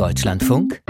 Deutschlandfunk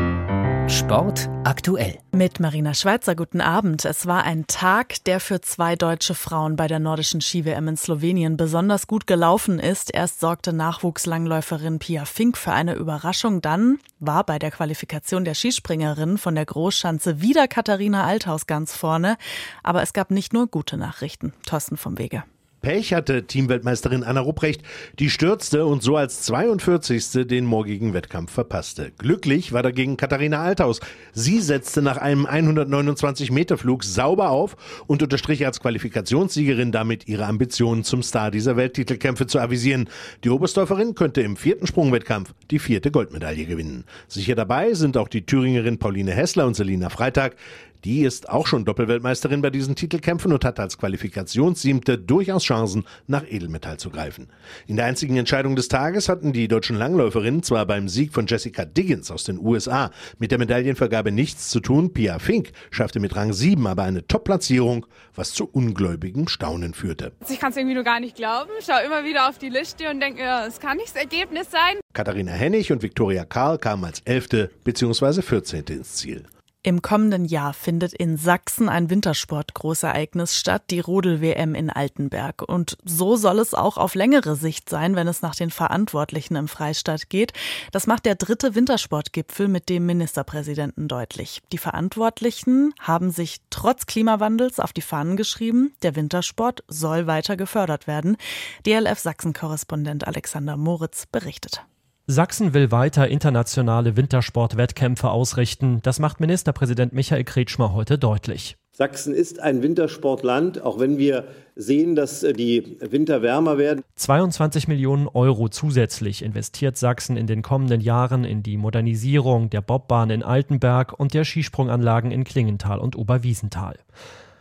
Sport aktuell. Mit Marina Schweizer, guten Abend. Es war ein Tag, der für zwei deutsche Frauen bei der nordischen Ski-WM in Slowenien besonders gut gelaufen ist. Erst sorgte Nachwuchslangläuferin Pia Fink für eine Überraschung. Dann war bei der Qualifikation der Skispringerin von der Großschanze wieder Katharina Althaus ganz vorne. Aber es gab nicht nur gute Nachrichten. Thorsten vom Wege. Pech hatte Teamweltmeisterin Anna Rupprecht, die stürzte und so als 42. den morgigen Wettkampf verpasste. Glücklich war dagegen Katharina Althaus. Sie setzte nach einem 129-Meter-Flug sauber auf und unterstrich als Qualifikationssiegerin damit ihre Ambitionen zum Star dieser Welttitelkämpfe zu avisieren. Die Oberstdorferin könnte im vierten Sprungwettkampf die vierte Goldmedaille gewinnen. Sicher dabei sind auch die Thüringerin Pauline Hessler und Selina Freitag. Die ist auch schon Doppelweltmeisterin bei diesen Titelkämpfen und hat als Qualifikationssiebte durchaus Chancen, nach Edelmetall zu greifen. In der einzigen Entscheidung des Tages hatten die deutschen Langläuferinnen zwar beim Sieg von Jessica Diggins aus den USA mit der Medaillenvergabe nichts zu tun, Pia Fink schaffte mit Rang 7 aber eine Top-Platzierung, was zu ungläubigem Staunen führte. Ich kann es irgendwie nur gar nicht glauben. Ich schaue immer wieder auf die Liste und denke, es kann nicht das Ergebnis sein. Katharina Hennig und Viktoria Karl kamen als 11. bzw. 14. ins Ziel. Im kommenden Jahr findet in Sachsen ein Wintersport-Großereignis statt, die Rodel-WM in Altenberg. Und so soll es auch auf längere Sicht sein, wenn es nach den Verantwortlichen im Freistaat geht. Das macht der dritte Wintersportgipfel mit dem Ministerpräsidenten deutlich. Die Verantwortlichen haben sich trotz Klimawandels auf die Fahnen geschrieben, der Wintersport soll weiter gefördert werden. DLF Sachsen-Korrespondent Alexander Moritz berichtet. Sachsen will weiter internationale Wintersportwettkämpfe ausrichten. Das macht Ministerpräsident Michael Kretschmer heute deutlich. Sachsen ist ein Wintersportland, auch wenn wir sehen, dass äh, die Winter wärmer werden. 22 Millionen Euro zusätzlich investiert Sachsen in den kommenden Jahren in die Modernisierung der Bobbahn in Altenberg und der Skisprunganlagen in Klingenthal und Oberwiesenthal.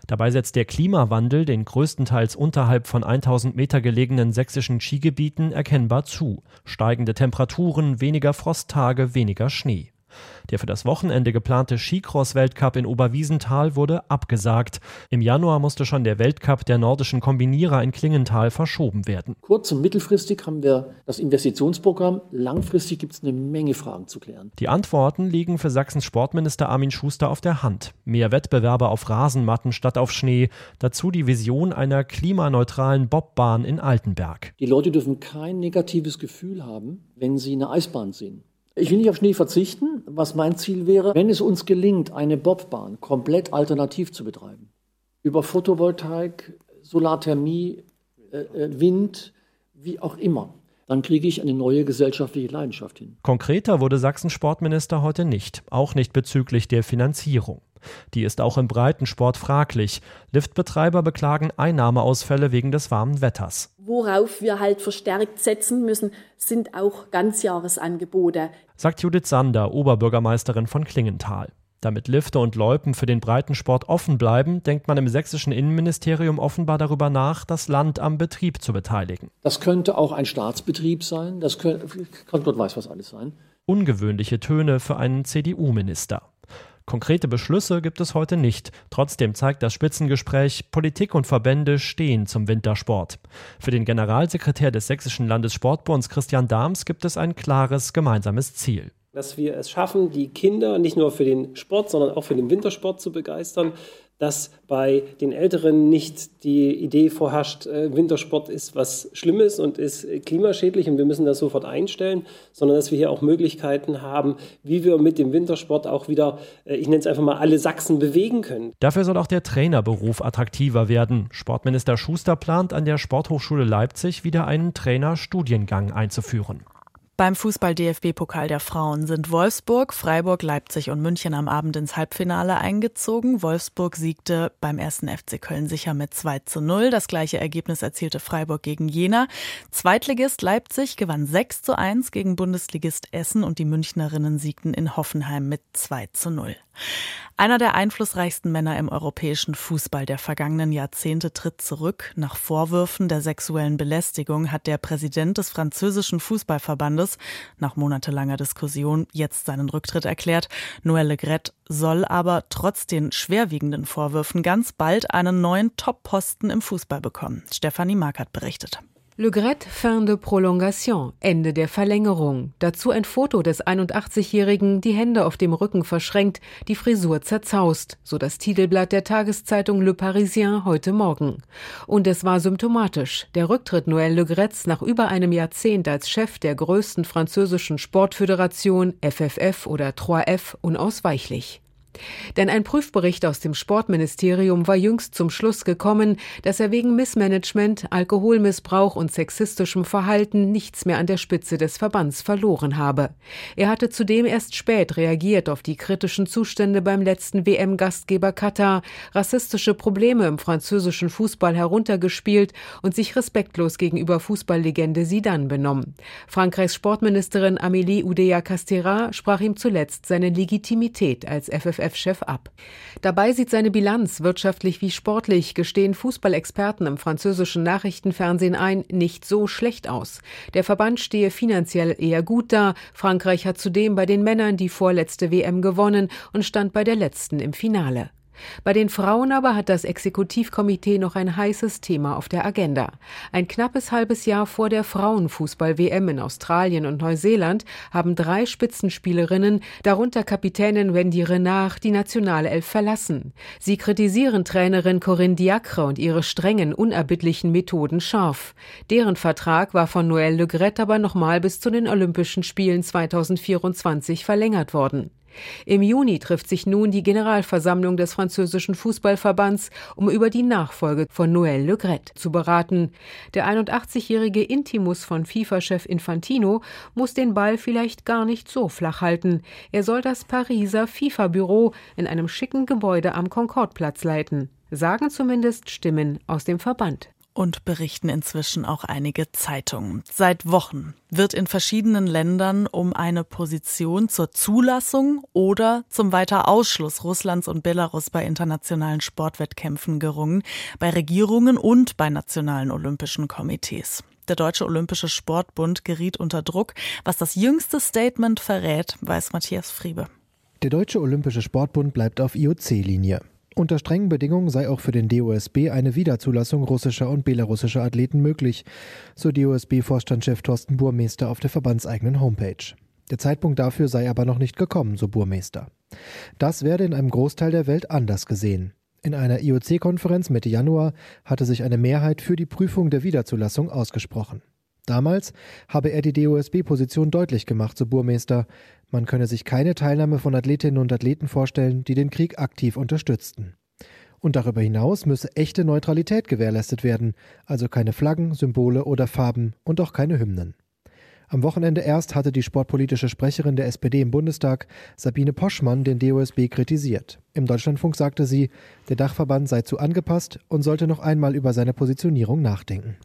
Dabei setzt der Klimawandel den größtenteils unterhalb von 1000 Meter gelegenen sächsischen Skigebieten erkennbar zu. Steigende Temperaturen, weniger Frosttage, weniger Schnee. Der für das Wochenende geplante Skicross-Weltcup in Oberwiesenthal wurde abgesagt. Im Januar musste schon der Weltcup der nordischen Kombinierer in Klingenthal verschoben werden. Kurz- und mittelfristig haben wir das Investitionsprogramm. Langfristig gibt es eine Menge Fragen zu klären. Die Antworten liegen für Sachsens Sportminister Armin Schuster auf der Hand. Mehr Wettbewerbe auf Rasenmatten statt auf Schnee. Dazu die Vision einer klimaneutralen Bobbahn in Altenberg. Die Leute dürfen kein negatives Gefühl haben, wenn sie eine Eisbahn sehen. Ich will nicht auf Schnee verzichten, was mein Ziel wäre, wenn es uns gelingt, eine Bobbahn komplett alternativ zu betreiben. Über Photovoltaik, Solarthermie, äh, äh, Wind, wie auch immer. Dann kriege ich eine neue gesellschaftliche Leidenschaft hin. Konkreter wurde Sachsens Sportminister heute nicht, auch nicht bezüglich der Finanzierung. Die ist auch im Breitensport fraglich. Liftbetreiber beklagen Einnahmeausfälle wegen des warmen Wetters. Worauf wir halt verstärkt setzen müssen, sind auch Ganzjahresangebote. Sagt Judith Sander, Oberbürgermeisterin von Klingenthal. Damit Lifte und Loipen für den Breitensport offen bleiben, denkt man im sächsischen Innenministerium offenbar darüber nach, das Land am Betrieb zu beteiligen. Das könnte auch ein Staatsbetrieb sein, das könnte, Gott weiß was alles sein. Ungewöhnliche Töne für einen CDU-Minister. Konkrete Beschlüsse gibt es heute nicht. Trotzdem zeigt das Spitzengespräch, Politik und Verbände stehen zum Wintersport. Für den Generalsekretär des Sächsischen Landessportbunds Christian Dahms gibt es ein klares gemeinsames Ziel dass wir es schaffen, die Kinder nicht nur für den Sport, sondern auch für den Wintersport zu begeistern, dass bei den Älteren nicht die Idee vorherrscht, äh, Wintersport ist was Schlimmes und ist klimaschädlich und wir müssen das sofort einstellen, sondern dass wir hier auch Möglichkeiten haben, wie wir mit dem Wintersport auch wieder, äh, ich nenne es einfach mal, alle Sachsen bewegen können. Dafür soll auch der Trainerberuf attraktiver werden. Sportminister Schuster plant an der Sporthochschule Leipzig wieder einen Trainerstudiengang einzuführen. Beim Fußball-DFB-Pokal der Frauen sind Wolfsburg, Freiburg, Leipzig und München am Abend ins Halbfinale eingezogen. Wolfsburg siegte beim ersten FC Köln sicher mit 2 zu 0. Das gleiche Ergebnis erzielte Freiburg gegen Jena. Zweitligist Leipzig gewann 6 zu 1 gegen Bundesligist Essen und die Münchnerinnen siegten in Hoffenheim mit 2 zu 0. Einer der einflussreichsten Männer im europäischen Fußball der vergangenen Jahrzehnte tritt zurück. Nach Vorwürfen der sexuellen Belästigung hat der Präsident des französischen Fußballverbandes nach monatelanger Diskussion jetzt seinen Rücktritt erklärt. Noël Legret soll aber trotz den schwerwiegenden Vorwürfen ganz bald einen neuen Top-Posten im Fußball bekommen. Stefanie Markert berichtet. Le Gret fin de prolongation, Ende der Verlängerung. Dazu ein Foto des 81-Jährigen, die Hände auf dem Rücken verschränkt, die Frisur zerzaust, so das Titelblatt der Tageszeitung Le Parisien heute Morgen. Und es war symptomatisch. Der Rücktritt Noël Le Grets nach über einem Jahrzehnt als Chef der größten französischen Sportföderation FFF oder 3F unausweichlich. Denn ein Prüfbericht aus dem Sportministerium war jüngst zum Schluss gekommen, dass er wegen Missmanagement, Alkoholmissbrauch und sexistischem Verhalten nichts mehr an der Spitze des Verbands verloren habe. Er hatte zudem erst spät reagiert auf die kritischen Zustände beim letzten WM-Gastgeber Katar, rassistische Probleme im französischen Fußball heruntergespielt und sich respektlos gegenüber Fußballlegende Sidan benommen. Frankreichs Sportministerin Amélie Oudéa-Castéra sprach ihm zuletzt seine Legitimität als FFF DFF-Chef ab. Dabei sieht seine Bilanz wirtschaftlich wie sportlich, gestehen Fußballexperten im französischen Nachrichtenfernsehen ein, nicht so schlecht aus. Der Verband stehe finanziell eher gut da. Frankreich hat zudem bei den Männern die vorletzte WM gewonnen und stand bei der letzten im Finale. Bei den Frauen aber hat das Exekutivkomitee noch ein heißes Thema auf der Agenda. Ein knappes halbes Jahr vor der Frauenfußball-WM in Australien und Neuseeland haben drei Spitzenspielerinnen, darunter Kapitänin Wendy Renard, die nationale Elf verlassen. Sie kritisieren Trainerin Corinne Diacre und ihre strengen, unerbittlichen Methoden scharf. Deren Vertrag war von Noël Le Gret aber nochmal bis zu den Olympischen Spielen 2024 verlängert worden. Im Juni trifft sich nun die Generalversammlung des französischen Fußballverbands, um über die Nachfolge von Noël Le Gret zu beraten. Der 81-jährige Intimus von FIFA-Chef Infantino muss den Ball vielleicht gar nicht so flach halten. Er soll das Pariser FIFA-Büro in einem schicken Gebäude am Concordeplatz leiten. Sagen zumindest Stimmen aus dem Verband und berichten inzwischen auch einige Zeitungen. Seit Wochen wird in verschiedenen Ländern um eine Position zur Zulassung oder zum Weiterausschluss Russlands und Belarus bei internationalen Sportwettkämpfen gerungen, bei Regierungen und bei nationalen olympischen Komitees. Der Deutsche Olympische Sportbund geriet unter Druck. Was das jüngste Statement verrät, weiß Matthias Friebe. Der Deutsche Olympische Sportbund bleibt auf IOC-Linie. Unter strengen Bedingungen sei auch für den DOSB eine Wiederzulassung russischer und belarussischer Athleten möglich, so DOSB-Vorstandschef Thorsten Burmeister auf der verbandseigenen Homepage. Der Zeitpunkt dafür sei aber noch nicht gekommen, so Burmeister. Das werde in einem Großteil der Welt anders gesehen. In einer IOC-Konferenz Mitte Januar hatte sich eine Mehrheit für die Prüfung der Wiederzulassung ausgesprochen. Damals habe er die DOSB-Position deutlich gemacht, so Burmeister. Man könne sich keine Teilnahme von Athletinnen und Athleten vorstellen, die den Krieg aktiv unterstützten. Und darüber hinaus müsse echte Neutralität gewährleistet werden, also keine Flaggen, Symbole oder Farben und auch keine Hymnen. Am Wochenende erst hatte die sportpolitische Sprecherin der SPD im Bundestag, Sabine Poschmann, den DOSB kritisiert. Im Deutschlandfunk sagte sie, der Dachverband sei zu angepasst und sollte noch einmal über seine Positionierung nachdenken.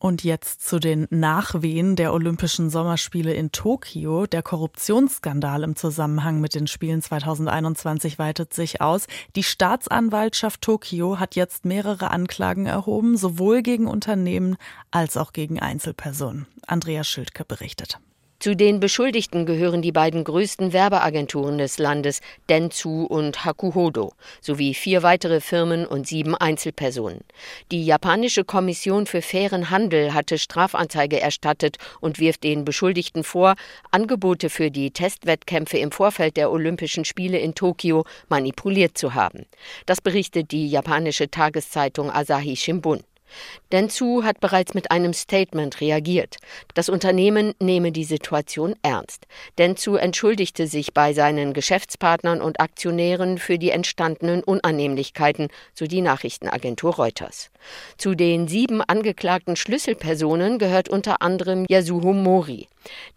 Und jetzt zu den Nachwehen der Olympischen Sommerspiele in Tokio. Der Korruptionsskandal im Zusammenhang mit den Spielen 2021 weitet sich aus. Die Staatsanwaltschaft Tokio hat jetzt mehrere Anklagen erhoben, sowohl gegen Unternehmen als auch gegen Einzelpersonen. Andrea Schildke berichtet. Zu den Beschuldigten gehören die beiden größten Werbeagenturen des Landes, Dentsu und Hakuhodo, sowie vier weitere Firmen und sieben Einzelpersonen. Die japanische Kommission für fairen Handel hatte Strafanzeige erstattet und wirft den Beschuldigten vor, Angebote für die Testwettkämpfe im Vorfeld der Olympischen Spiele in Tokio manipuliert zu haben. Das berichtet die japanische Tageszeitung Asahi Shimbun. Dentsu hat bereits mit einem Statement reagiert. Das Unternehmen nehme die Situation ernst. Dentsu entschuldigte sich bei seinen Geschäftspartnern und Aktionären für die entstandenen Unannehmlichkeiten, so die Nachrichtenagentur Reuters. Zu den sieben angeklagten Schlüsselpersonen gehört unter anderem Yasuo Mori.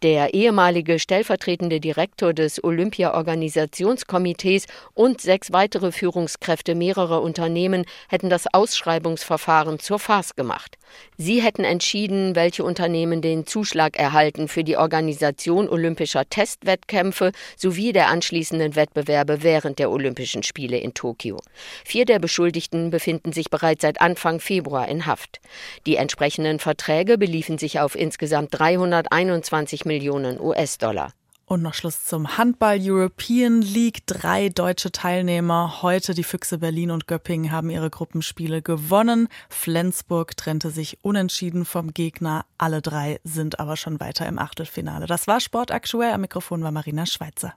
Der ehemalige stellvertretende Direktor des Olympia-Organisationskomitees und sechs weitere Führungskräfte mehrerer Unternehmen hätten das Ausschreibungsverfahren zur Farce gemacht. Sie hätten entschieden, welche Unternehmen den Zuschlag erhalten für die Organisation olympischer Testwettkämpfe sowie der anschließenden Wettbewerbe während der Olympischen Spiele in Tokio. Vier der Beschuldigten befinden sich bereits seit Anfang Februar in Haft. Die entsprechenden Verträge beliefen sich auf insgesamt 321 Millionen US-Dollar. Und noch Schluss zum Handball European League. Drei deutsche Teilnehmer. Heute die Füchse Berlin und Göppingen haben ihre Gruppenspiele gewonnen. Flensburg trennte sich unentschieden vom Gegner. Alle drei sind aber schon weiter im Achtelfinale. Das war Sport aktuell. Am Mikrofon war Marina Schweizer.